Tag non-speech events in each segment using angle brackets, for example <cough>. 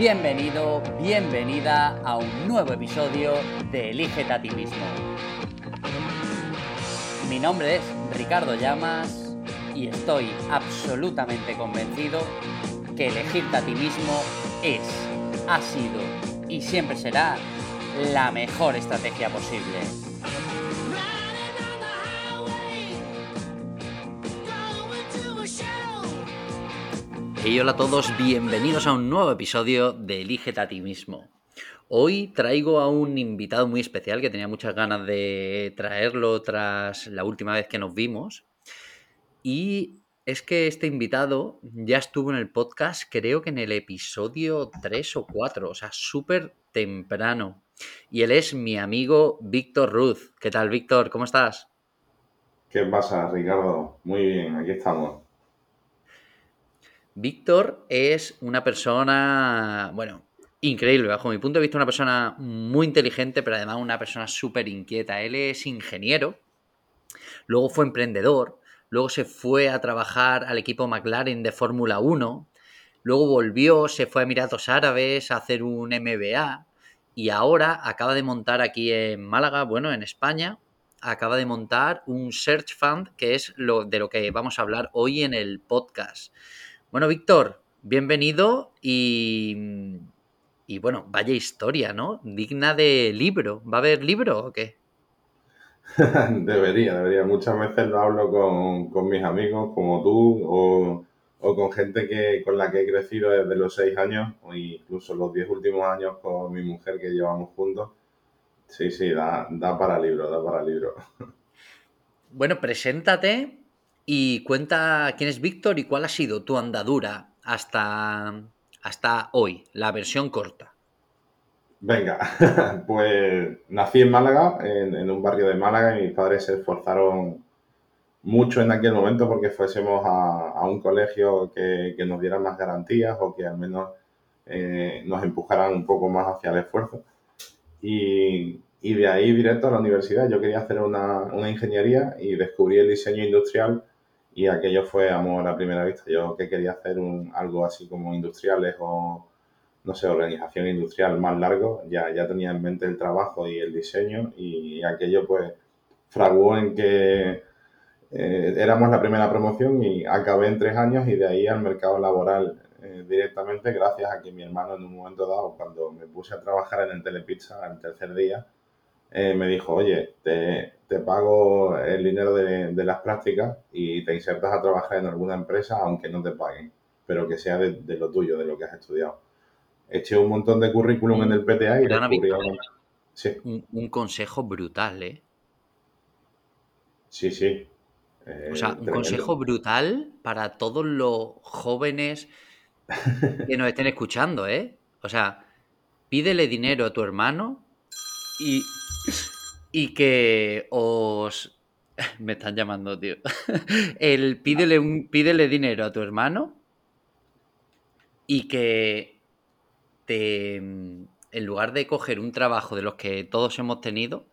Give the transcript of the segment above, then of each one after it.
Bienvenido, bienvenida a un nuevo episodio de Elígete a ti mismo. Mi nombre es Ricardo Llamas y estoy absolutamente convencido que elegirte a ti mismo es, ha sido y siempre será la mejor estrategia posible. Y hola a todos, bienvenidos a un nuevo episodio de Elígete a ti mismo. Hoy traigo a un invitado muy especial que tenía muchas ganas de traerlo tras la última vez que nos vimos. Y es que este invitado ya estuvo en el podcast, creo que en el episodio 3 o 4, o sea, súper temprano. Y él es mi amigo Víctor Ruz. ¿Qué tal, Víctor? ¿Cómo estás? ¿Qué pasa, Ricardo? Muy bien, aquí estamos. Víctor es una persona, bueno, increíble, bajo mi punto de vista, una persona muy inteligente, pero además una persona súper inquieta. Él es ingeniero, luego fue emprendedor, luego se fue a trabajar al equipo McLaren de Fórmula 1, luego volvió, se fue a Emiratos Árabes a hacer un MBA y ahora acaba de montar aquí en Málaga, bueno, en España, acaba de montar un search fund que es lo de lo que vamos a hablar hoy en el podcast. Bueno, Víctor, bienvenido y, y bueno, vaya historia, ¿no? Digna de libro. ¿Va a haber libro o qué? <laughs> debería, debería. Muchas veces lo hablo con, mis amigos como tú o, con gente que, con la que he crecido desde los seis años o incluso los diez últimos años con mi mujer que llevamos juntos. Sí, sí, da, da para libro, da para libro. <laughs> Bueno, preséntate y cuenta quién es Víctor y cuál ha sido tu andadura hasta, hasta hoy, la versión corta. Venga, <laughs> pues nací en Málaga, en, un barrio de Málaga, y mis padres se esforzaron mucho en aquel momento porque fuésemos a, un colegio que, nos diera más garantías o que al menos eh, nos empujaran un poco más hacia el esfuerzo. Y, de ahí directo a la universidad. Yo quería hacer una, una, ingeniería y descubrí el diseño industrial y aquello fue amor a primera vista. Yo que quería hacer un, algo así como industriales o, no sé, organización industrial más largo, ya, ya tenía en mente el trabajo y el diseño y aquello pues fraguó en que eh, éramos la primera promoción y acabé en tres años y de ahí al mercado laboral eh, directamente gracias a que mi hermano en un momento dado, cuando me puse a trabajar en el Telepizza el tercer día, eh, me dijo, oye, te, pago el dinero de, las prácticas y te insertas a trabajar en alguna empresa aunque no te paguen, pero que sea de, lo tuyo, de lo que has estudiado. Eché un montón de currículum en el PTA y descubrí sí. un, consejo brutal, ¿eh? Sí, sí. o sea, un consejo brutal para todos los jóvenes que nos estén escuchando, ¿eh? O sea, pídele dinero a tu hermano y y que os... <laughs> Me están llamando, tío. <laughs> El pídele, un, pídele dinero a tu hermano y que te, en lugar de coger un trabajo de los que todos hemos tenido,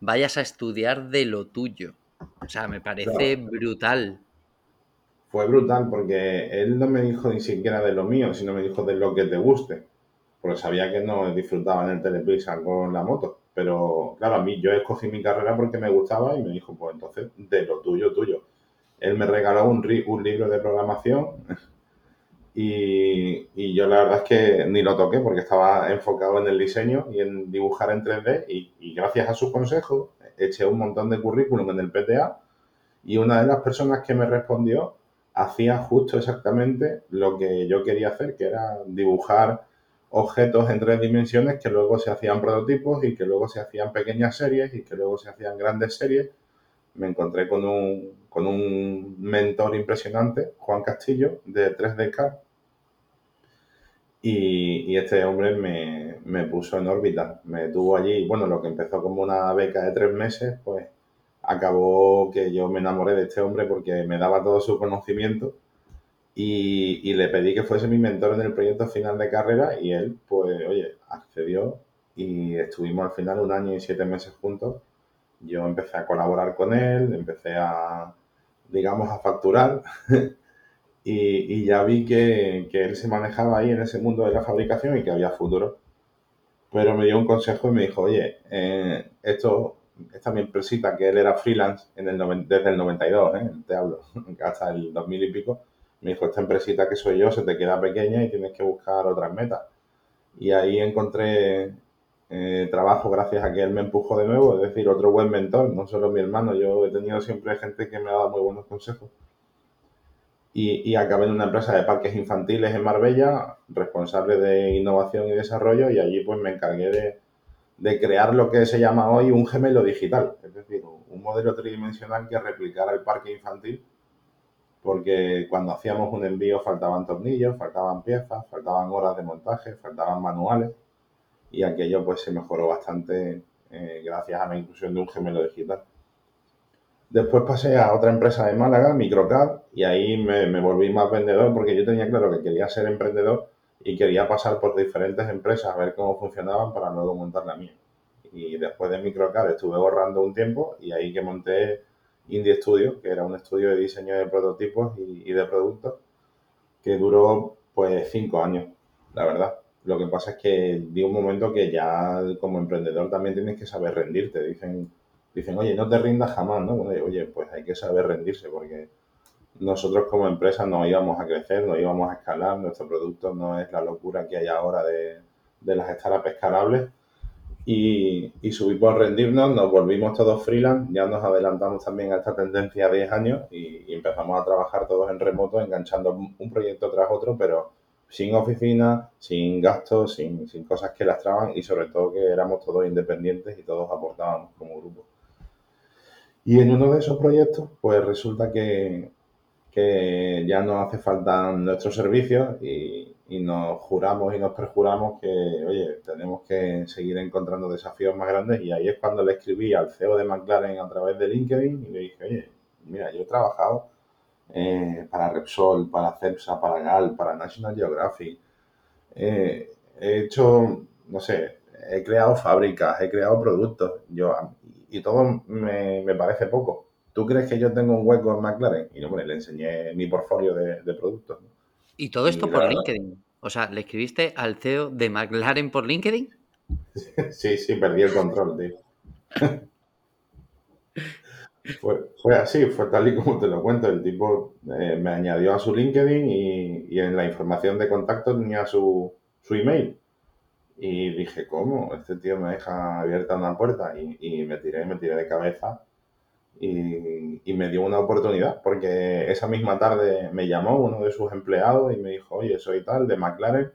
vayas a estudiar de lo tuyo. O sea, me parece brutal. Fue brutal porque él no me dijo ni siquiera de lo mío, sino me dijo de lo que te guste. Porque sabía que no disfrutaba en el Telepizza con la moto. Pero claro, a mí yo escogí mi carrera porque me gustaba y me dijo, pues entonces, de lo tuyo, tuyo. Él me regaló un, un libro de programación y, y, yo la verdad es que ni lo toqué porque estaba enfocado en el diseño y en dibujar en 3D y, y gracias a sus consejos eché un montón de currículum en el PTA y una de las personas que me respondió hacía justo exactamente lo que yo quería hacer, que era dibujar objetos en tres dimensiones que luego se hacían prototipos y que luego se hacían pequeñas series y que luego se hacían grandes series. Me encontré con un, con un mentor impresionante, Juan Castillo, de 3DK. Y, y este hombre me, me, puso en órbita. Me tuvo allí, bueno, lo que empezó como una beca de tres meses, pues acabó que yo me enamoré de este hombre porque me daba todo su conocimiento y, le pedí que fuese mi mentor en el proyecto final de carrera y él, pues, oye, accedió y estuvimos al final un año y siete meses juntos. Yo empecé a colaborar con él, empecé a, digamos, a facturar <laughs> y, ya vi que, él se manejaba ahí en ese mundo de la fabricación y que había futuro. Pero me dio un consejo y me dijo, oye, eh, esto, esta mi empresita, que él era freelance en el, desde el 92, ¿eh? te hablo, <laughs> hasta el 2000 y pico, me dijo, esta empresita que soy yo se te queda pequeña y tienes que buscar otras metas. Y ahí encontré eh, trabajo gracias a que él me empujó de nuevo, es decir, otro buen mentor, no solo mi hermano, yo he tenido siempre gente que me ha dado muy buenos consejos. Y, acabé en una empresa de parques infantiles en Marbella, responsable de innovación y desarrollo, y allí pues me encargué de, de crear lo que se llama hoy un gemelo digital, es decir, un modelo tridimensional que replicara el parque infantil, porque cuando hacíamos un envío faltaban tornillos, faltaban piezas, faltaban horas de montaje, faltaban manuales y aquello pues se mejoró bastante eh, gracias a la inclusión de un gemelo digital. Después pasé a otra empresa de Málaga, Microcad, y ahí me, volví más vendedor porque yo tenía claro que quería ser emprendedor y quería pasar por diferentes empresas a ver cómo funcionaban para luego montar la mía. Y después de Microcad estuve ahorrando un tiempo y ahí que monté Indie Studio, que era un estudio de diseño de prototipos y, de productos, que duró pues cinco años, la verdad. Lo que pasa es que di un momento que ya como emprendedor también tienes que saber rendirte. Dicen, dicen oye, no te rindas jamás, ¿no? oye, pues hay que saber rendirse porque nosotros como empresa no íbamos a crecer, no íbamos a escalar, nuestro producto no es la locura que hay ahora de, las startups escalables. Y, y subimos a rendirnos, nos volvimos todos freelance, ya nos adelantamos también a esta tendencia de 10 años y, empezamos a trabajar todos en remoto, enganchando un proyecto tras otro, pero sin oficina, sin gastos, sin, cosas que lastraban y sobre todo que éramos todos independientes y todos aportábamos como grupo. Y en uno de esos proyectos, pues resulta que, que ya no hace falta nuestros servicios y, y, nos juramos y nos perjuramos que, oye, tenemos que seguir encontrando desafíos más grandes y ahí es cuando le escribí al CEO de McLaren a través de LinkedIn y le dije, oye, mira, yo he trabajado eh, para Repsol, para CEPSA, para GAL, para National Geographic. Eh, he hecho, no sé, he creado fábricas, he creado productos, yo, y todo me, parece poco. ¿Tú crees que yo tengo un hueco en McLaren? Y no, le enseñé mi portfolio de, productos. ¿Y todo esto por LinkedIn? O sea, ¿le escribiste al CEO de McLaren por LinkedIn? <laughs> sí, sí, perdí el control, tío. <laughs> Fue, fue, así, fue tal y como te lo cuento. El tipo eh, me añadió a su LinkedIn y, en la información de contacto tenía su, su, email. Y dije, ¿cómo? Este tío me deja abierta una puerta. Y, me tiré, me tiré de cabeza. Y, me dio una oportunidad, porque esa misma tarde me llamó uno de sus empleados y me dijo, oye, soy tal, de McLaren,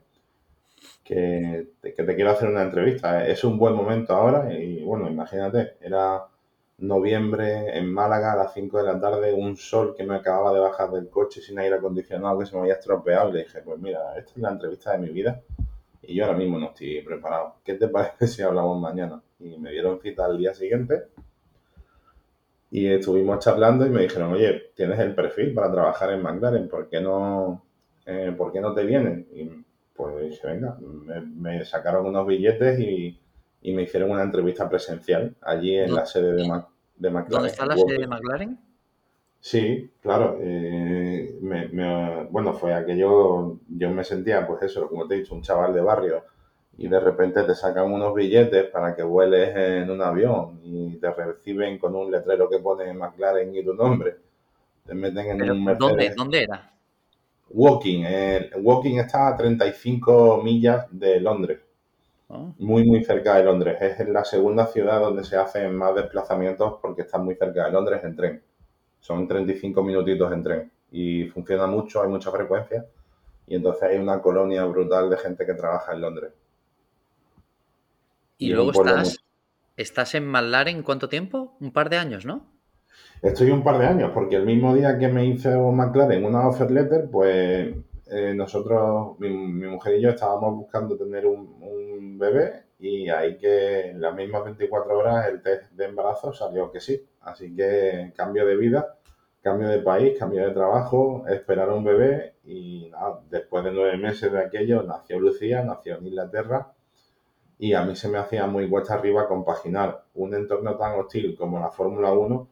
que, que te quiero hacer una entrevista. Es un buen momento ahora. Y bueno, imagínate, era noviembre en Málaga a las 5 de la tarde, un sol que me acababa de bajar del coche sin aire acondicionado que se me había estropeado le dije, pues mira, esta es la entrevista de mi vida y yo ahora mismo no estoy preparado. ¿Qué te <laughs> parece si hablamos mañana? Y me dieron cita al día siguiente y estuvimos charlando y me dijeron, oye, tienes el perfil para trabajar en McLaren, ¿por qué no, eh, ¿por qué no te vienen? Y pues dije, venga, me, sacaron unos billetes y, y, me hicieron una entrevista presencial allí en la sede de, McLaren ¿Dónde está la sede de McLaren? Sí, claro. Eh, bueno, fue aquello, yo me sentía, pues eso, como te he dicho, un chaval de barrio y de repente te sacan unos billetes para que vueles en un avión y te reciben con un letrero que pone McLaren y tu nombre. Te meten en un Mercedes. ¿Dónde, era? Walking. Walking está a 35 millas de Londres. Muy, muy cerca de Londres. Es la segunda ciudad donde se hacen más desplazamientos porque está muy cerca de Londres en tren. Son 35 minutitos en tren y funciona mucho, hay mucha frecuencia y entonces hay una colonia brutal de gente que trabaja en Londres. Y, luego estás, estás en McLaren ¿cuánto tiempo? Un par de años, ¿no? Estoy un par de años, porque el mismo día que me hizo McLaren una offer letter, pues eh, nosotros, mi, mujer y yo estábamos buscando tener un, bebé y ahí que en las mismas 24 horas el test de embarazo salió que sí. Así que cambio de vida, cambio de país, cambio de trabajo, esperar un bebé y nada, después de nueve meses de aquello nació Lucía, nació en Inglaterra y a mí se me hacía muy cuesta arriba compaginar un entorno tan hostil como la Fórmula 1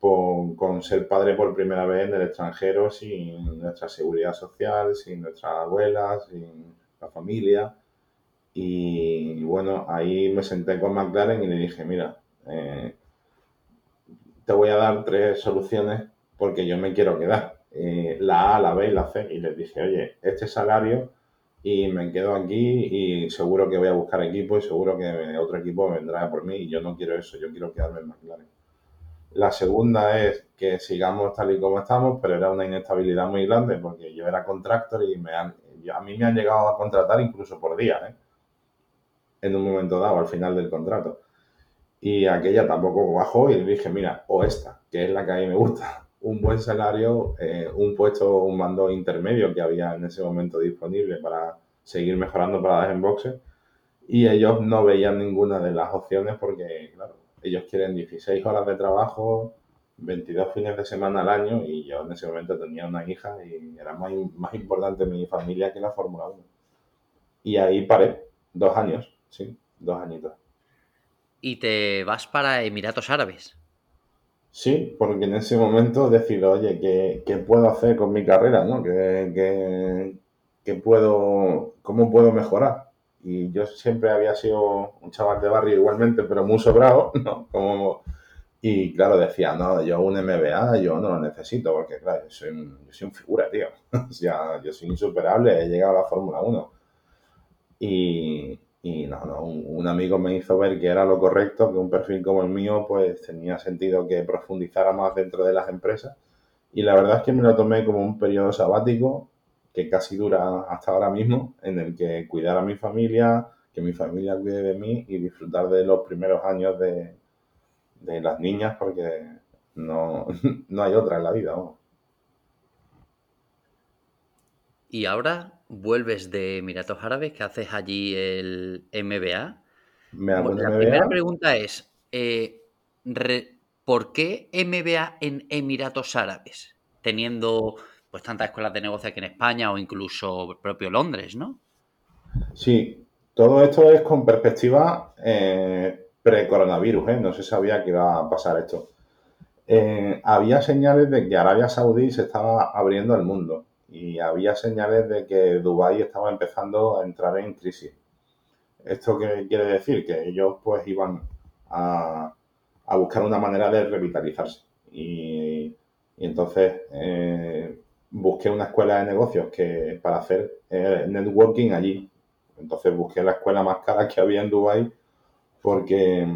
con ser padre por primera vez en el extranjero sin nuestra seguridad social, sin nuestras abuelas, sin la familia. Y bueno, ahí me senté con McLaren y le dije, mira, eh, te voy a dar tres soluciones porque yo me quiero quedar. Eh, la A, la B y la C. Y les dije, oye, este salario y me quedo aquí y seguro que voy a buscar equipo y seguro que otro equipo vendrá por mí y yo no quiero eso, yo quiero quedarme en McLaren. La segunda es que sigamos tal y como estamos, pero era una inestabilidad muy grande porque yo era contractor y me a mí me han llegado a contratar incluso por día, ¿eh? en un momento dado, al final del contrato. Y aquella tampoco bajó y dije, mira, o esta, que es la que a mí me gusta, un buen salario, eh, un puesto, un mando intermedio que había en ese momento disponible para seguir mejorando para las inboxes. Y ellos no veían ninguna de las opciones porque, claro, ellos quieren 16 horas de trabajo, 22 fines de semana al año y yo en ese momento tenía una hija y era más, más importante mi familia que la Fórmula 1. Y ahí paré, dos años, sí, dos añitos. ¿Y te vas para Emiratos Árabes? Sí, porque en ese momento decido, oye, ¿qué, puedo hacer con mi carrera? ¿no? ¿Qué, qué puedo, ¿Cómo puedo mejorar? Y yo siempre había sido un chaval de barrio igualmente, pero muy sobrado, <laughs> ¿no? Como, y claro, decía, no, yo un MBA, yo no lo necesito, porque claro, yo soy yo soy un figura, tío. <laughs> o sea, yo soy insuperable, he llegado a la Fórmula 1. Y, y no, no, un, amigo me hizo ver que era lo correcto, que un perfil como el mío, pues tenía sentido que profundizara más dentro de las empresas. Y la verdad es que me lo tomé como un periodo sabático que casi dura hasta ahora mismo, en el que cuidar a mi familia, que mi familia cuide de mí y disfrutar de los primeros años de, de las niñas, porque no, <laughs> no hay otra en la vida. Y ahora vuelves de Emiratos Árabes, que haces allí el MBA. la primera pregunta es, eh, ¿por qué MBA en Emiratos Árabes? Teniendo pues tantas escuelas de negocio aquí en España o incluso propio Londres, ¿no? Sí, todo esto es con perspectiva eh, pre-coronavirus, ¿eh? no se sabía que iba a pasar esto. Eh, había señales de que Arabia Saudí se estaba abriendo al mundo y había señales de que Dubái estaba empezando a entrar en crisis. ¿Esto qué quiere decir? Que ellos pues iban a, buscar una manera de revitalizarse. Y, entonces eh, busqué una escuela de negocios que para hacer eh, networking allí. Entonces busqué la escuela más cara que había en Dubai porque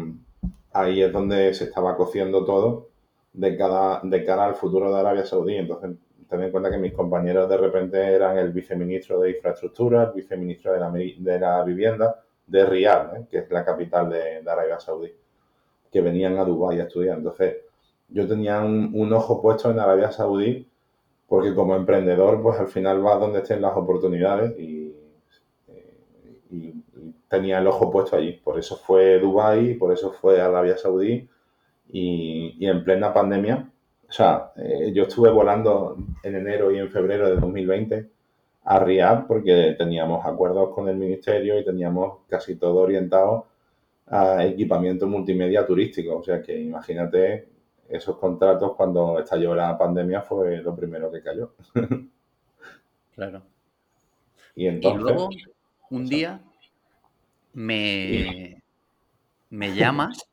ahí es donde se estaba cociendo todo de, cada, de cara al futuro de Arabia Saudí. Entonces ten en cuenta que mis compañeros de repente eran el viceministro de infraestructura, el viceministro de la, de la vivienda de Riyadh, ¿eh? que es la capital de, Arabia Saudí, que venían a Dubái a estudiar. Entonces yo tenía un, un ojo puesto en Arabia Saudí porque como emprendedor, pues al final vas donde estén las oportunidades y, tenía el ojo puesto allí. Por eso fue Dubai, por eso fue Arabia Saudí y, en plena pandemia. O sea, eh, yo estuve volando en enero y en febrero de 2020 a Riyadh porque teníamos acuerdos con el ministerio y teníamos casi todo orientado a equipamiento multimedia turístico. O sea que imagínate esos contratos cuando estalló la pandemia fue lo primero que cayó. <laughs> claro. Y entonces... luego, un día, me, me llamas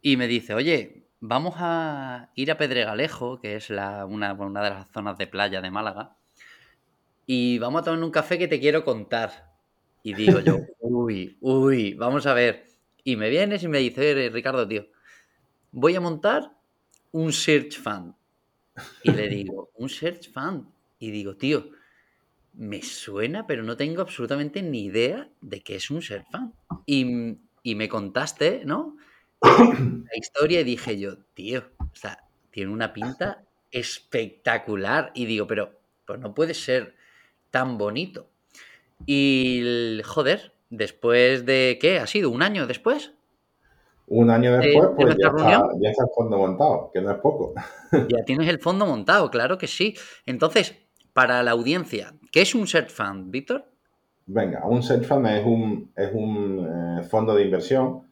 y me dice, oye, vamos a ir a Pedregalejo, que es la, una, una de las zonas de playa de Málaga, y vamos a tomar un café que te quiero contar. Y digo yo, <laughs> uy, uy, vamos a ver. Y me vienes y me dice, Ricardo, tío, voy a montar un search fund. Y le digo, <laughs> un search fund. Y digo, tío, me suena, pero no tengo absolutamente ni idea de qué es un search fund. Y, y me contaste, ¿no? La historia y dije yo, tío, o sea, tiene una pinta espectacular. Y digo, pero pues no puede ser tan bonito. Y joder, después de qué, ha sido un año después. Un año después, pues ya está, ya está, el fondo montado, que no es poco. <laughs> Ya tienes el fondo montado, claro que sí. Entonces, para la audiencia, ¿qué es un search fund, Víctor? Venga, un search fund es un, es un eh, fondo de inversión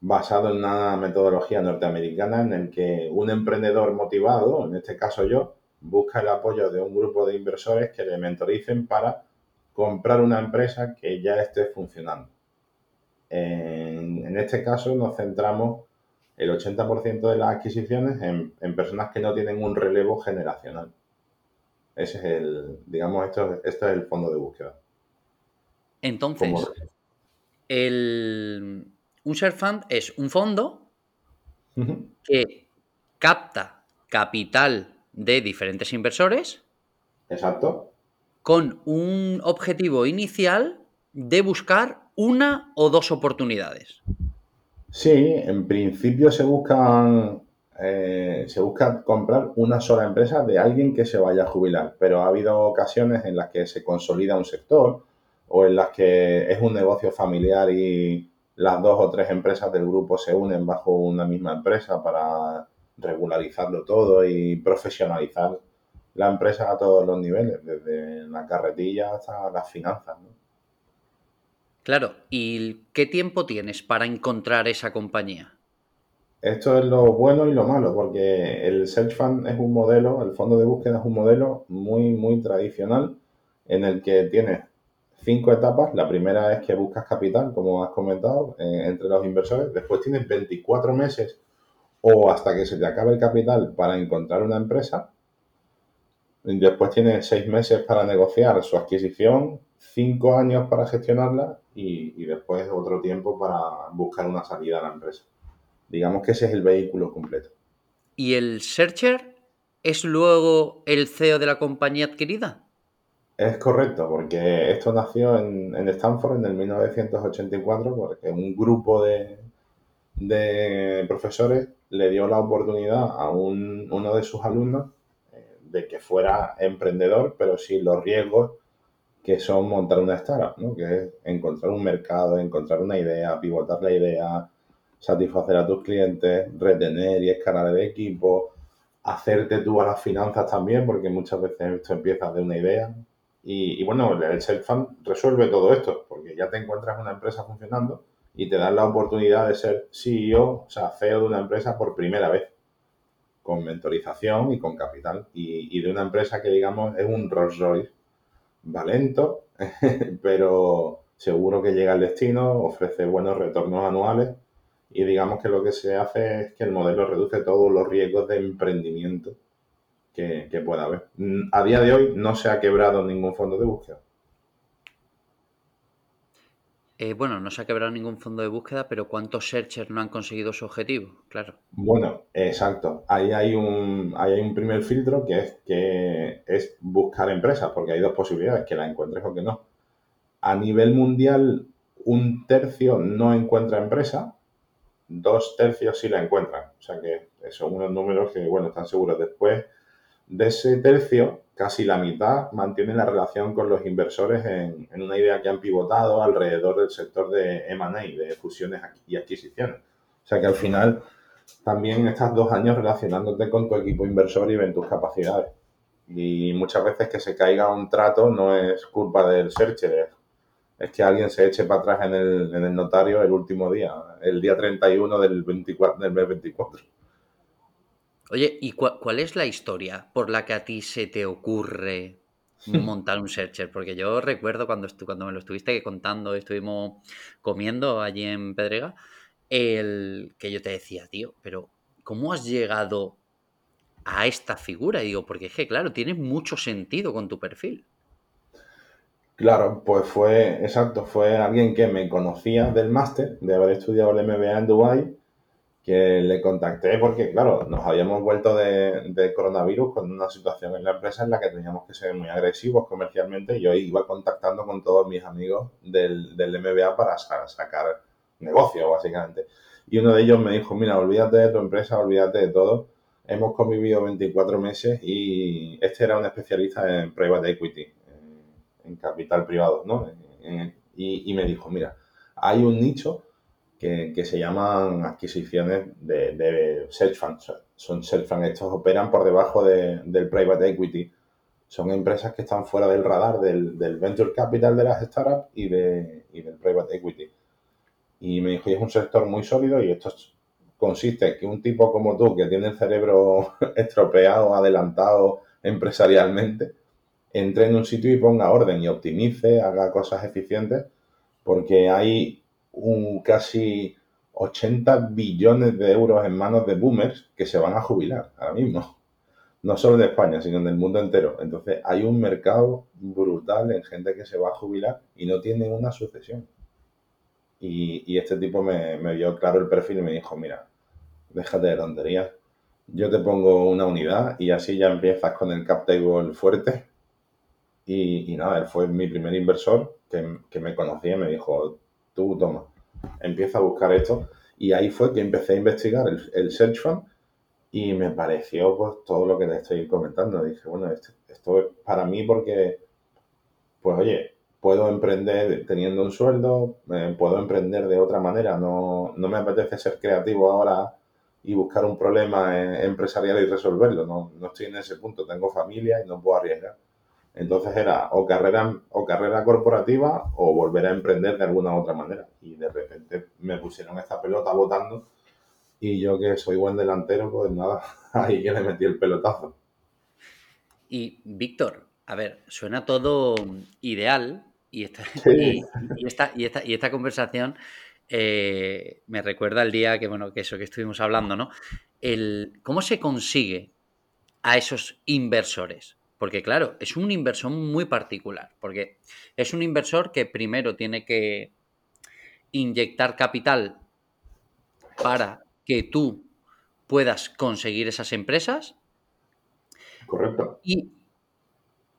basado en una metodología norteamericana en el que un emprendedor motivado, en este caso yo, busca el apoyo de un grupo de inversores que le mentoricen para comprar una empresa que ya esté funcionando. En, este caso nos centramos el 80% de las adquisiciones en, personas que no tienen un relevo generacional. Ese es el, digamos, esto, esto es el fondo de búsqueda. Entonces, el, un share fund es un fondo que capta capital de diferentes inversores. Exacto. Con un objetivo inicial de buscar una o dos oportunidades. Sí, en principio se buscan eh, se busca comprar una sola empresa de alguien que se vaya a jubilar, pero ha habido ocasiones en las que se consolida un sector o en las que es un negocio familiar y las dos o tres empresas del grupo se unen bajo una misma empresa para regularizarlo todo y profesionalizar la empresa a todos los niveles, desde la carretilla hasta las finanzas. Claro, ¿y qué tiempo tienes para encontrar esa compañía? Esto es lo bueno y lo malo, porque el Search Fund es un modelo, el fondo de búsqueda es un modelo muy, muy tradicional en el que tienes cinco etapas. La primera es que buscas capital, como has comentado, entre los inversores. Después tienes 24 meses o hasta que se te acabe el capital para encontrar una empresa. Después tienes seis meses para negociar su adquisición, cinco años para gestionarla y, después otro tiempo para buscar una salida a la empresa. Digamos que ese es el vehículo completo. ¿Y el searcher es luego el CEO de la compañía adquirida? Es correcto, porque esto nació en, Stanford en el 1984, porque un grupo de, profesores le dio la oportunidad a uno de sus alumnos eh, de que fuera emprendedor, pero sin los riesgos que son montar una startup, ¿no? que es encontrar un mercado, encontrar una idea, pivotar la idea, satisfacer a tus clientes, retener y escalar el equipo, hacerte tú a las finanzas también, porque muchas veces esto empieza de una idea, y, bueno, el self-fund resuelve todo esto, porque ya te encuentras una empresa funcionando y te dan la oportunidad de ser CEO, o sea, CEO de una empresa por primera vez, con mentorización y con capital, y, de una empresa que, digamos, es un Rolls Royce, va lento, <laughs> pero seguro que llega al destino, ofrece buenos retornos anuales, y digamos que lo que se hace es que el modelo reduce todos los riesgos de emprendimiento que, pueda haber. Mm, a día de hoy no se ha quebrado ningún fondo de búsqueda. Eh, bueno, no se ha quebrado ningún fondo de búsqueda, pero ¿cuántos searchers no han conseguido su objetivo? Claro. Bueno, exacto. Ahí hay un, hay un primer filtro que es, que es buscar empresas, porque hay dos posibilidades, que la encuentres o que no. A nivel mundial, un tercio no encuentra empresa, dos tercios sí la encuentran. O sea que son unos números que, bueno, están seguros. Después, de ese tercio, casi la mitad mantiene la relación con los inversores en, una idea que han pivotado alrededor del sector de M&A, de fusiones y adquisiciones. O sea que al final también estás dos años relacionándote con tu equipo inversor y ven tus capacidades. Y muchas veces que se caiga un trato no es culpa del searcher, es, que alguien se eche para atrás en el, en el notario el último día, el día 31 del, 24, del mes 24. Oye, ¿y cuál es la historia por la que a ti se te ocurre <laughs> montar un searcher? Porque yo recuerdo cuando, cuando me lo estuviste contando, estuvimos comiendo allí en Pedrega, el que yo te decía, tío, pero ¿cómo has llegado a esta figura? Y digo, porque es que, claro, tiene mucho sentido con tu perfil. Claro, pues fue, exacto, fue alguien que me conocía del máster, de haber estudiado el MBA en Dubai que le contacté porque, claro, nos habíamos vuelto de, coronavirus con una situación en la empresa en la que teníamos que ser muy agresivos comercialmente y yo iba contactando con todos mis amigos del, del MBA para sacar negocio, básicamente. Y uno de ellos me dijo, mira, olvídate de tu empresa, olvídate de todo. Hemos convivido 24 meses y este era un especialista en private equity, en, capital privado, ¿no? y, y me dijo, mira, hay un nicho que, se llaman adquisiciones de, de search funds. Son search funds, estos operan por debajo del private equity. Son empresas que están fuera del radar del, venture capital de las startups y, de, del private equity. Y me dijo, y es un sector muy sólido y esto consiste en que un tipo como tú, que tiene el cerebro <laughs> estropeado, adelantado empresarialmente, entre en un sitio y ponga orden y optimice, haga cosas eficientes, porque hay un casi 80 billones de euros en manos de boomers que se van a jubilar ahora mismo. No solo en España, sino en el mundo entero. Entonces hay un mercado brutal en gente que se va a jubilar y no tiene una sucesión. Y, este tipo me, vio claro el perfil y me dijo, mira, déjate de tonterías, yo te pongo una unidad y así ya empiezas con el cap table fuerte. Y, nada, él fue mi primer inversor que, que me conocía y me dijo, tú toma, empieza a buscar esto. Y ahí fue que empecé a investigar el, Search Fund y me pareció pues todo lo que te estoy comentando. Dije, bueno, esto, esto es para mí porque, pues oye, puedo emprender teniendo un sueldo, eh, puedo emprender de otra manera, no, no, me apetece ser creativo ahora y buscar un problema eh, empresarial y resolverlo, no, no estoy en ese punto, tengo familia y no puedo arriesgar. Entonces era o carrera, o carrera corporativa o volver a emprender de alguna otra manera. Y de repente me pusieron esta pelota votando y yo que soy buen delantero, pues nada, <laughs> ahí que le metí el pelotazo. Y Víctor, a ver, suena todo ideal y esta, y, esta, y esta, conversación eh, me recuerda el día que, bueno, que eso que estuvimos hablando, ¿no? El, ¿Cómo se consigue a esos inversores? Porque claro, es un inversor muy particular, porque es un inversor que primero tiene que inyectar capital para que tú puedas conseguir esas empresas. Correcto. Y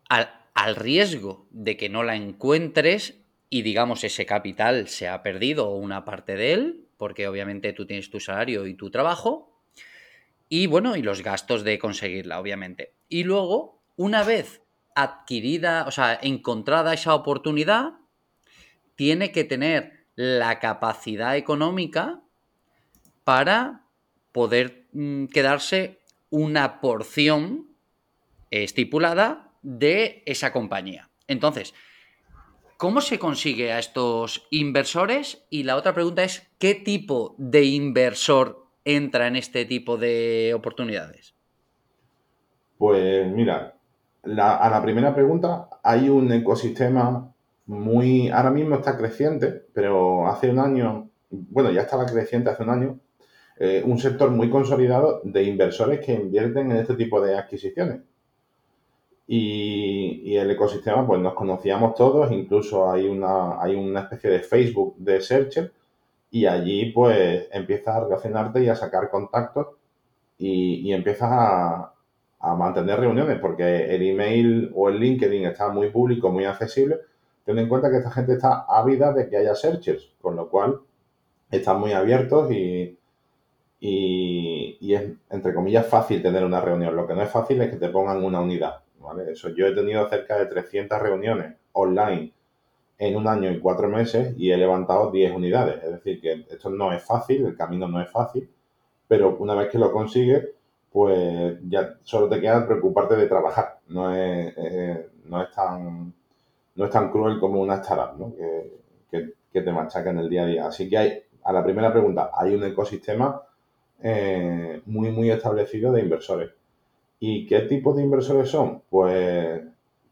al, al riesgo de que no la encuentres y digamos ese capital se ha perdido o una parte de él, porque obviamente tú tienes tu salario y tu trabajo, y bueno, y los gastos de conseguirla, obviamente. Y luego una vez adquirida, o sea, encontrada esa oportunidad, tiene que tener la capacidad económica para poder mm, quedarse una porción estipulada de esa compañía. Entonces, ¿cómo se consigue a estos inversores? Y la otra pregunta es, ¿qué tipo de inversor entra en este tipo de oportunidades? Pues mira, a la primera pregunta, hay un ecosistema muy, ahora mismo está creciente, pero hace un año, bueno, ya estaba creciente hace un año, eh, un sector muy consolidado de inversores que invierten en este tipo de adquisiciones. Y, el ecosistema, pues nos conocíamos todos, incluso hay una, hay una especie de Facebook de Searcher, y allí pues empiezas a relacionarte y a sacar contactos y, y empiezas a, a mantener reuniones, porque el email o el LinkedIn está muy público, muy accesible. Ten en cuenta que esta gente está ávida de que haya searchers, con lo cual están muy abiertos y, y, es, entre comillas, fácil tener una reunión. Lo que no es fácil es que te pongan una unidad. ¿vale? Eso, yo he tenido cerca de 300 reuniones online en un año y cuatro meses y he levantado 10 unidades. Es decir, que esto no es fácil, el camino no es fácil, pero una vez que lo consigues, pues ya solo te queda preocuparte de trabajar. No es, no es, tan, no es tan cruel como una startup, ¿no? que, te machaca en el día a día. Así que hay, a la primera pregunta, hay un ecosistema eh, muy, muy establecido de inversores. ¿Y qué tipo de inversores son? Pues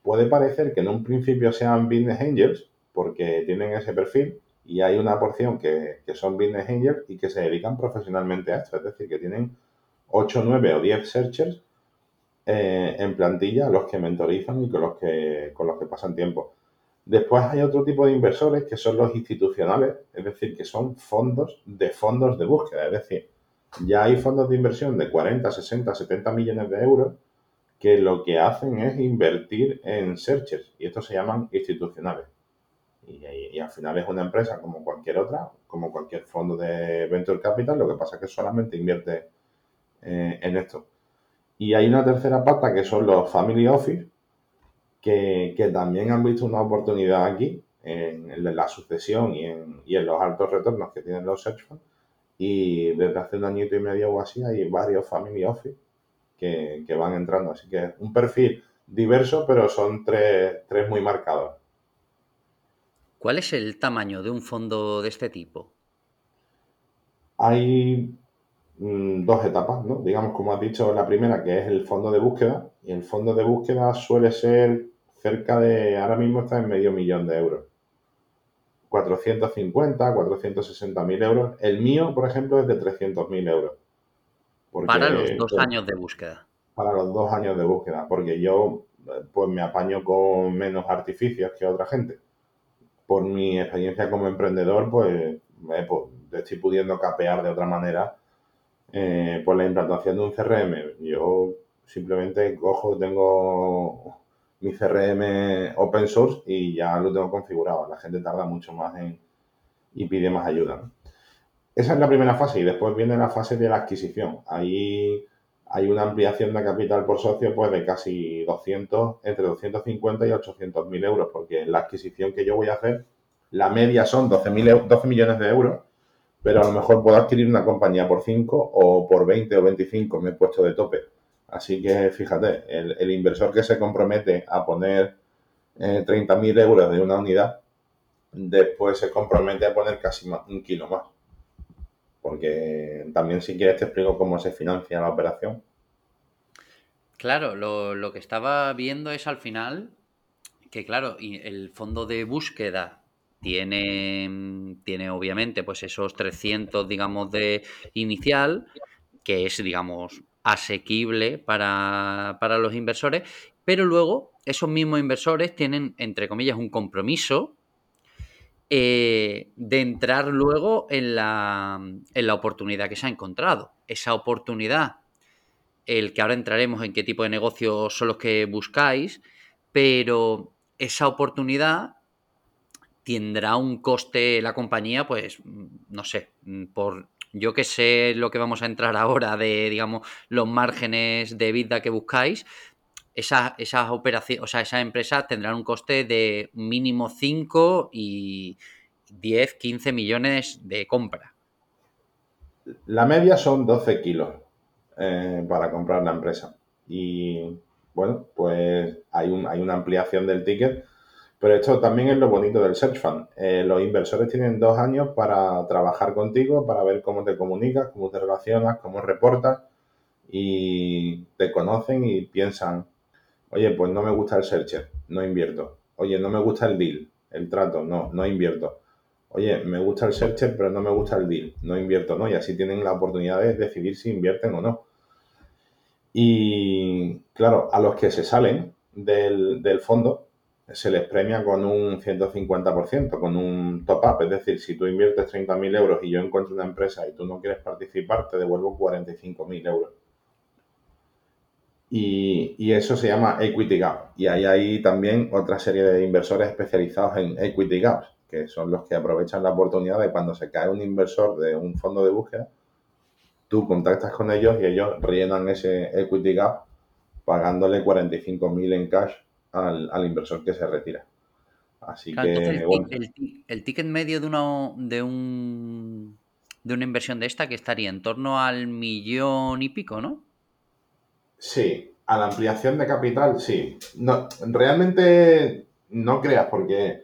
puede parecer que en un principio sean business angels, porque tienen ese perfil, y hay una porción que, que son business angels y que se dedican profesionalmente a esto, es decir, que tienen 8, 9 o 10 searchers eh, en plantilla los que mentorizan y con los que, con los que pasan tiempo. Después hay otro tipo de inversores que son los institucionales, es decir, que son fondos de fondos de búsqueda. Es decir, ya hay fondos de inversión de 40, 60, 70 millones de euros que lo que hacen es invertir en searchers y estos se llaman institucionales. Y, y, al final es una empresa como cualquier otra, como cualquier fondo de venture capital, lo que pasa es que solamente invierte eh, en esto. Y hay una tercera pata que son los Family Office, que, también han visto una oportunidad aquí en, la sucesión y en, y en, los altos retornos que tienen los hedge funds. Y desde hace un añito y medio o así hay varios Family Office que, que van entrando. Así que es un perfil diverso, pero son tres, muy marcados. ¿Cuál es el tamaño de un fondo de este tipo? hay mm, dos etapas, ¿no? Digamos, como has dicho, la primera que es el fondo de búsqueda, y el fondo de búsqueda suele ser cerca de, ahora mismo está en medio millón de euros. 450, 460 mil euros. El mío, por ejemplo, es de 300 mil euros. para los dos años de búsqueda. Para los dos años de búsqueda, porque yo pues me apaño con menos artificios que otra gente. Por mi experiencia como emprendedor, pues, me, estoy pudiendo capear de otra manera eh, por la implantación de un CRM. Yo simplemente cojo, tengo mi CRM open source y ya lo tengo configurado. La gente tarda mucho más en y pide más ayuda. Esa es la primera fase y después viene la fase de la adquisición. Ahí hay una ampliación de capital por socio pues de casi 200, entre 250 y 800 mil euros, porque la adquisición que yo voy a hacer, la media son 12, 12 millones de euros, pero a lo mejor puedo adquirir una compañía por 5 o por 20 o 25, me he puesto de tope. Así que fíjate, el, inversor que se compromete a poner eh, 30.000 euros de una unidad, después se compromete a poner casi un kilo más. Porque también si quieres te explico cómo se financia la operación. Claro, lo, que estaba viendo es al final que, claro, el fondo de búsqueda tiene, tiene obviamente pues esos 300, digamos, de inicial, que es, digamos, asequible para, los inversores, pero luego esos mismos inversores tienen, entre comillas, un compromiso eh, de entrar luego en la, en la oportunidad que se ha encontrado. Esa oportunidad, el que ahora entraremos en qué tipo de negocios son los que buscáis, pero esa oportunidad tendrá un coste la compañía, pues, no sé, por yo que sé lo que vamos a entrar ahora de, digamos, los márgenes de vida que buscáis, esas, esas o sea, esas empresas tendrán un coste de mínimo 5 y 10, 15 millones de compra. La media son 12 kilos eh, para comprar la empresa. Y bueno, pues hay, un, hay una ampliación del ticket pero esto también es lo bonito del Search Fund. Eh, los inversores tienen dos años para trabajar contigo, para ver cómo te comunicas, cómo te relacionas, cómo reportas y te conocen y piensan, oye, pues no me gusta el Searcher, no invierto. Oye, no me gusta el deal, el trato, no, no invierto. Oye, me gusta el Searcher, pero no me gusta el deal, no invierto, ¿no? Y así tienen la oportunidad de decidir si invierten o no. Y claro, a los que se salen del, del fondo, se les premia con un 150%, con un top-up. Es decir, si tú inviertes 30.000 euros y yo encuentro una empresa y tú no quieres participar, te devuelvo 45.000 euros. Y, eso se llama Equity Gap. Y ahí hay también otra serie de inversores especializados en Equity Gaps, que son los que aprovechan la oportunidad de cuando se cae un inversor de un fondo de búsqueda, tú contactas con ellos y ellos rellenan ese Equity Gap pagándole 45.000 en cash al, inversor que se retira. Así que, el, ticket medio de, una, de, un, de una inversión de esta que estaría en torno al millón y pico, ¿no? Sí, a la ampliación de capital, sí. No, realmente no creas, porque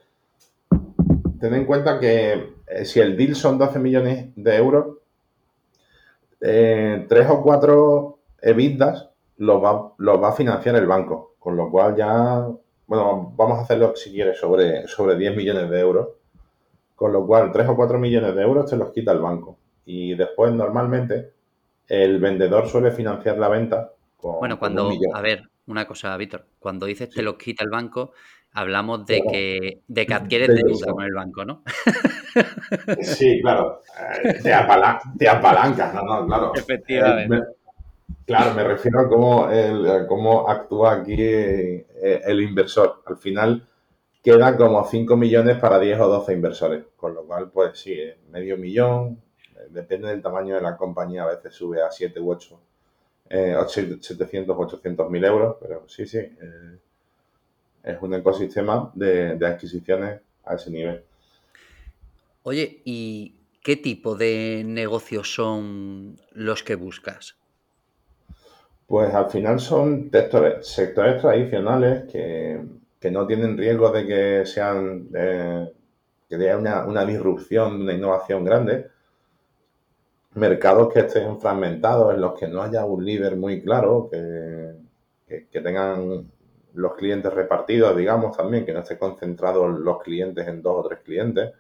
ten en cuenta que eh, si el deal son 12 millones de euros, eh, tres o cuatro EBITDAs los va, los va a financiar el banco. Con lo cual ya, bueno, vamos a hacerlo si quieres sobre, sobre 10 millones de euros. Con lo cual, 3 o 4 millones de euros te los quita el banco. Y después, normalmente, el vendedor suele financiar la venta con. Bueno, cuando. a ver, una cosa, Víctor. Cuando dices te los quita el banco, hablamos de que, de que adquieres deuda con el banco, ¿no? Sí, claro. Eh, te, apalancas, no, no, claro. <laughs> Efectivamente. Claro, me refiero a cómo, cómo actúa aquí eh, el inversor. Al final queda como 5 millones para 10 o 12 inversores, con lo cual, pues sí, medio millón, eh, depende del tamaño de la compañía, a veces sube a 7 u 8, eh, 700, 800 mil euros, pero sí, sí, eh, es un ecosistema de adquisiciones a ese nivel. Oye, ¿y qué tipo de negocios son los que buscas? Pues al final son sectores, sectores tradicionales que, no tienen riesgo de que sean que haya una, disrupción, una innovación grande. mercados que estén fragmentados, en los que no haya un líder muy claro, que, que, tengan los clientes repartidos, digamos, también, que no esté concentrados los clientes en dos o tres clientes.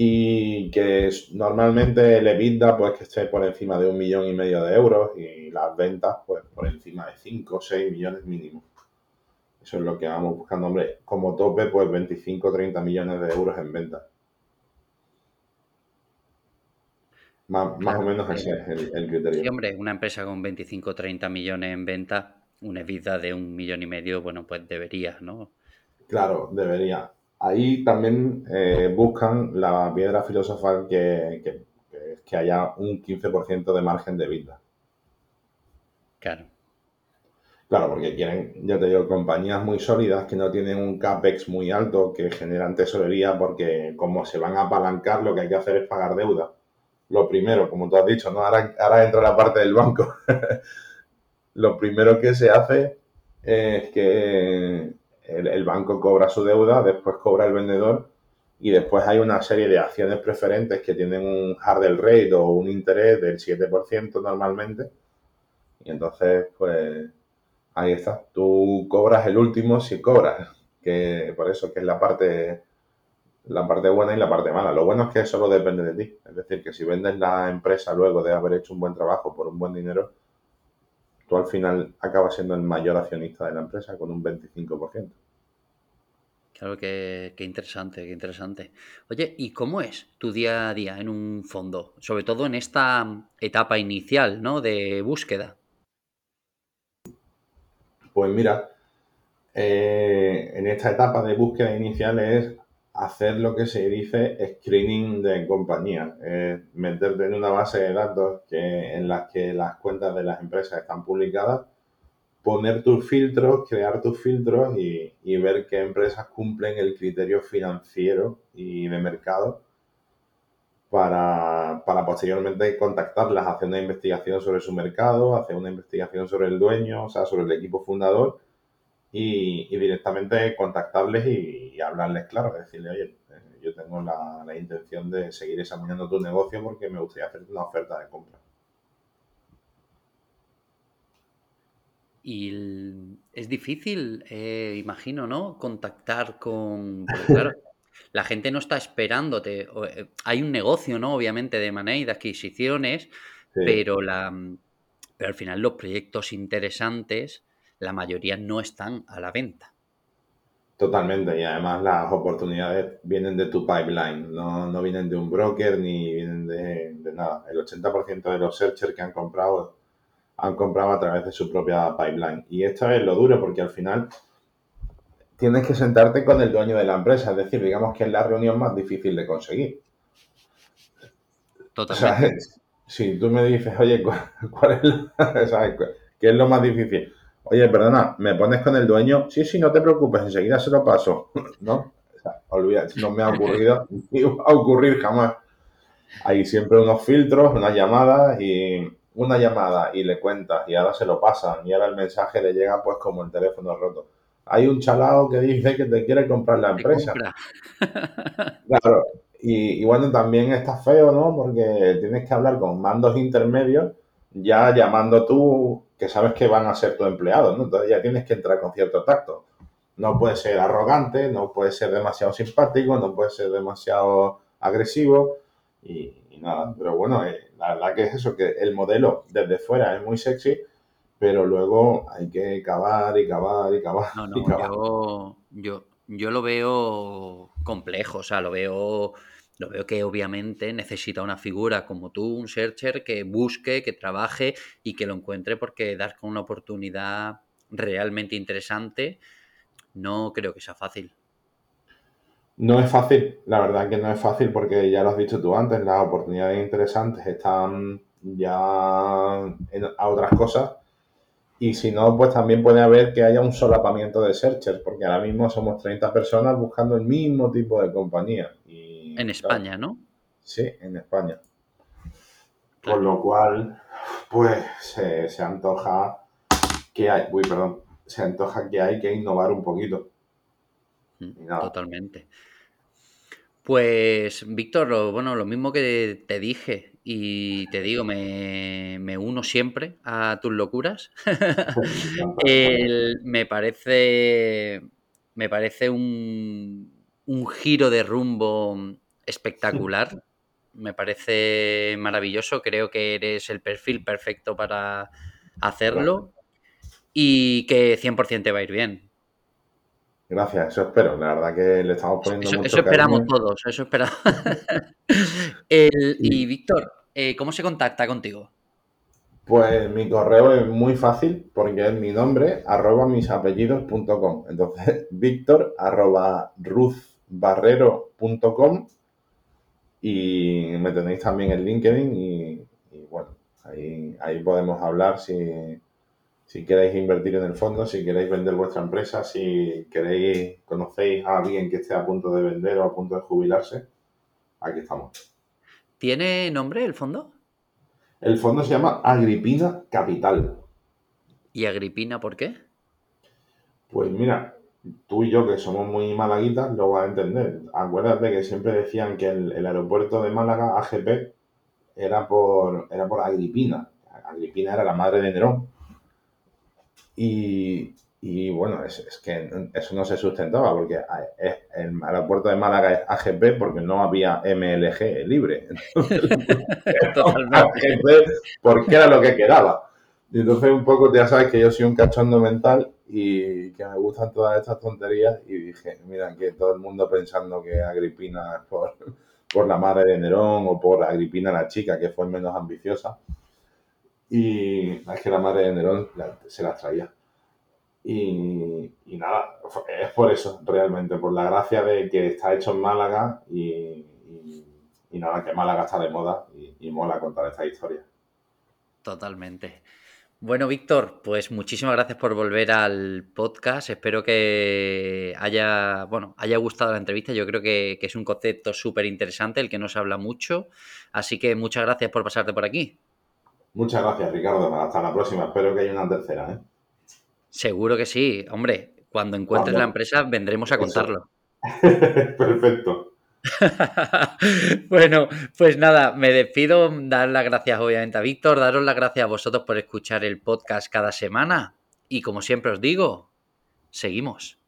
Y que normalmente el EBITDA, pues, que esté por encima de un millón y medio de euros y las ventas, pues, por encima de 5 o 6 millones mínimo. Eso es lo que vamos buscando, hombre. Como tope, pues 25 o 30 millones de euros en ventas. Más, o menos ese es el, criterio. Sí, hombre, una empresa con 25 o 30 millones en venta, una EBITDA de un millón y medio, bueno, pues debería, ¿no? Claro, debería. Ahí también eh, buscan la piedra filosofal que, que, que haya un 15% de margen de vida. Claro. Claro, porque quieren, yo te digo, compañías muy sólidas que no tienen un CAPEX muy alto, que generan tesorería, porque como se van a apalancar, lo que hay que hacer es pagar deuda lo primero, como tú has dicho, ¿no? Ahora, ahora entra la parte del banco. <laughs> lo primero que se hace es que el, banco cobra su deuda, después cobra el vendedor y después hay una serie de acciones preferentes que tienen un hardel rate o un interés del 7% normalmente. Y entonces, pues ahí está. Tú cobras el último si cobras, que por eso que es la parte la parte buena y la parte mala. Lo bueno es que solo depende de ti. Es decir, que si vendes la empresa luego de haber hecho un buen trabajo por un buen dinero, tú al final acabas siendo el mayor accionista de la empresa con un 25%. Claro que, interesante, qué interesante. Oye, ¿y cómo es tu día a día en un fondo? Sobre todo en esta etapa inicial, ¿no? De búsqueda. Pues mira, eh, en esta etapa de búsqueda inicial es hacer lo que se dice screening de compañía, meterte en una base de datos en las que las cuentas de las empresas están publicadas, poner tus filtros, crear tus filtros y, ver qué empresas cumplen el criterio financiero y de mercado para, para, posteriormente contactarlas, hacer una investigación sobre su mercado, hacer una investigación sobre el dueño, o sea, sobre el equipo fundador y, directamente contactarles y, hablarles claro, decirle, oye, eh, yo tengo la, intención de seguir examinando tu negocio porque me gustaría hacer una oferta de compra. Y es difícil, eh, imagino, ¿no? Contactar con... claro, <laughs> la gente no está esperándote. Eh, hay un negocio, ¿no? Obviamente de manera y de adquisiciones, pero, la, pero al final los proyectos interesantes la mayoría no están a la venta. Totalmente, y además las oportunidades vienen de tu pipeline, no, vienen de un broker ni vienen de, nada. El 80% de los searchers que han comprado han comprado a través de su propia pipeline. Y esto es lo duro porque al final tienes que sentarte con el dueño de la empresa, es decir, digamos que es la reunión más difícil de conseguir. Totalmente. <laughs> si tú me dices, oye, ¿cuál, es la, <laughs> ¿qué es lo más difícil? Oye, perdona, ¿me pones con el dueño? Sí, sí, no te preocupes, enseguida se lo paso. <laughs> ¿No? olvida, no me ha <laughs> ocurrido, ni va a ocurrir jamás. Hay siempre unos filtros, unas llamadas y una llamada y le cuentas y ahora se lo pasan y ahora el mensaje le llega pues como el teléfono roto. Hay un chalao que dice que te quiere comprar la empresa. <laughs> Claro, y, y, bueno, también está feo, ¿no? Porque tienes que hablar con mandos intermedios, ya llamando tú que sabes que van a ser tu empleado, ¿no? Entonces ya tienes que entrar con cierto tacto. No puede ser arrogante, no puede ser demasiado simpático, no puede ser demasiado agresivo y, nada. Pero bueno, eh, la verdad que es eso, que el modelo desde fuera es muy sexy, pero luego hay que cavar y cavar y cavar. No, no, Yo, yo lo veo complejo, o sea, lo veo lo veo que obviamente necesita una figura como tú, un searcher, que busque, que trabaje y que lo encuentre porque dar con una oportunidad realmente interesante no creo que sea fácil. No es fácil, la verdad que no es fácil porque ya lo has dicho tú antes, las oportunidades interesantes están ya en, a otras cosas y si no, pues también puede haber que haya un solapamiento de searchers porque ahora mismo somos 30 personas buscando el mismo tipo de compañía en España, ¿no? Sí, en España. Con lo cual, pues se, antoja que hay, uy, perdón, se antoja que hay que innovar un poquito. Mm, totalmente. Pues, Víctor, bueno, lo mismo que te dije, y te digo, me, uno siempre a tus locuras. <laughs> me parece, me parece un, un giro de rumbo espectacular. Me parece maravilloso. Creo que eres el perfil perfecto para hacerlo y que 100% te va a ir bien. Gracias, eso espero. La verdad que le estamos poniendo eso, Eso esperamos todos, eso esperamos. <laughs> y Víctor, eh, ¿cómo se contacta contigo? Pues mi correo es muy fácil porque es mi nombre, arroba misapellidos.com. Entonces, <laughs> Víctor, arroba ruzbarrero.com y me tenéis también en LinkedIn y, bueno, ahí, ahí podemos hablar si, si queréis invertir en el fondo, si queréis vender vuestra empresa, si queréis, conocéis a alguien que esté a punto de vender o a punto de jubilarse, aquí estamos. ¿Tiene nombre el fondo? El fondo se llama Agripina Capital. ¿Y Agripina por qué? Pues mira, tú y yo que somos muy malaguitas lo vas a entender. Acuérdate que siempre decían que el, aeropuerto de Málaga, AGP, era por, era por Agripina. Agripina era la madre de Nerón. Y, bueno, es, que eso no se sustentaba porque el aeropuerto de Málaga es AGP porque no había MLG libre. <laughs> <laughs> AGP porque era lo que quedaba. Y entonces un poco ya sabes que yo soy un cachondo mental y que me gustan todas estas tonterías y dije, mira, que todo el mundo pensando que Agripina es por, <laughs> por la madre de Nerón o por Agripina la chica que fue menos ambiciosa. Y es que la madre de Nerón se las traía. Y, nada, es por eso, realmente, por la gracia de que está hecho en Málaga y, nada, que Málaga está de moda y, mola contar esta historia. Totalmente. Bueno, Víctor, pues muchísimas gracias por volver al podcast. Espero que haya, bueno, haya gustado la entrevista. Yo creo que, que es un concepto súper interesante, el que no se habla mucho. Así que muchas gracias por pasarte por aquí. Muchas gracias, Ricardo. Hasta la próxima. Espero que haya una tercera. ¿eh? Seguro que sí. Hombre, cuando encuentres la empresa vendremos a contarlo. <laughs> Perfecto. <laughs> bueno, pues nada, me despido. Dar las gracias obviamente a Víctor, daros las gracias a vosotros por escuchar el podcast cada semana. Y como siempre os digo, seguimos.